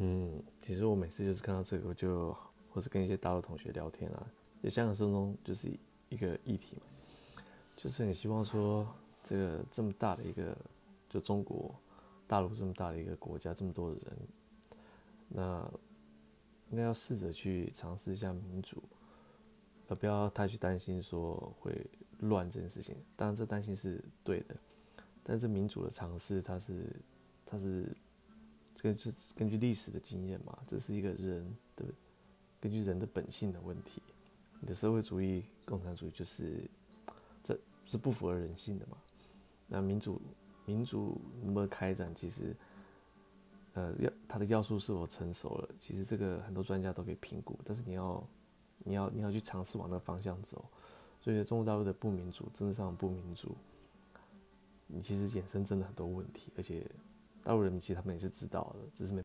嗯，其实我每次就是看到这个，我就或是跟一些大陆同学聊天啊，也香港生中就是一个议题嘛，就是很希望说这个这么大的一个，就中国大陆这么大的一个国家，这么多的人，那应该要试着去尝试一下民主，而不要太去担心说会乱这件事情。当然，这担心是对的，但是民主的尝试，它是它是。根据根据历史的经验嘛，这是一个人的根据人的本性的问题。你的社会主义、共产主义就是这是不符合人性的嘛？那民主民主能不能开展，其实呃要它的要素是否成熟了，其实这个很多专家都可以评估。但是你要你要你要去尝试往那个方向走。所以中国大陆的不民主，政治上不民主，你其实衍生真的很多问题，而且。大陆人民其实他们也是知道的，只是没。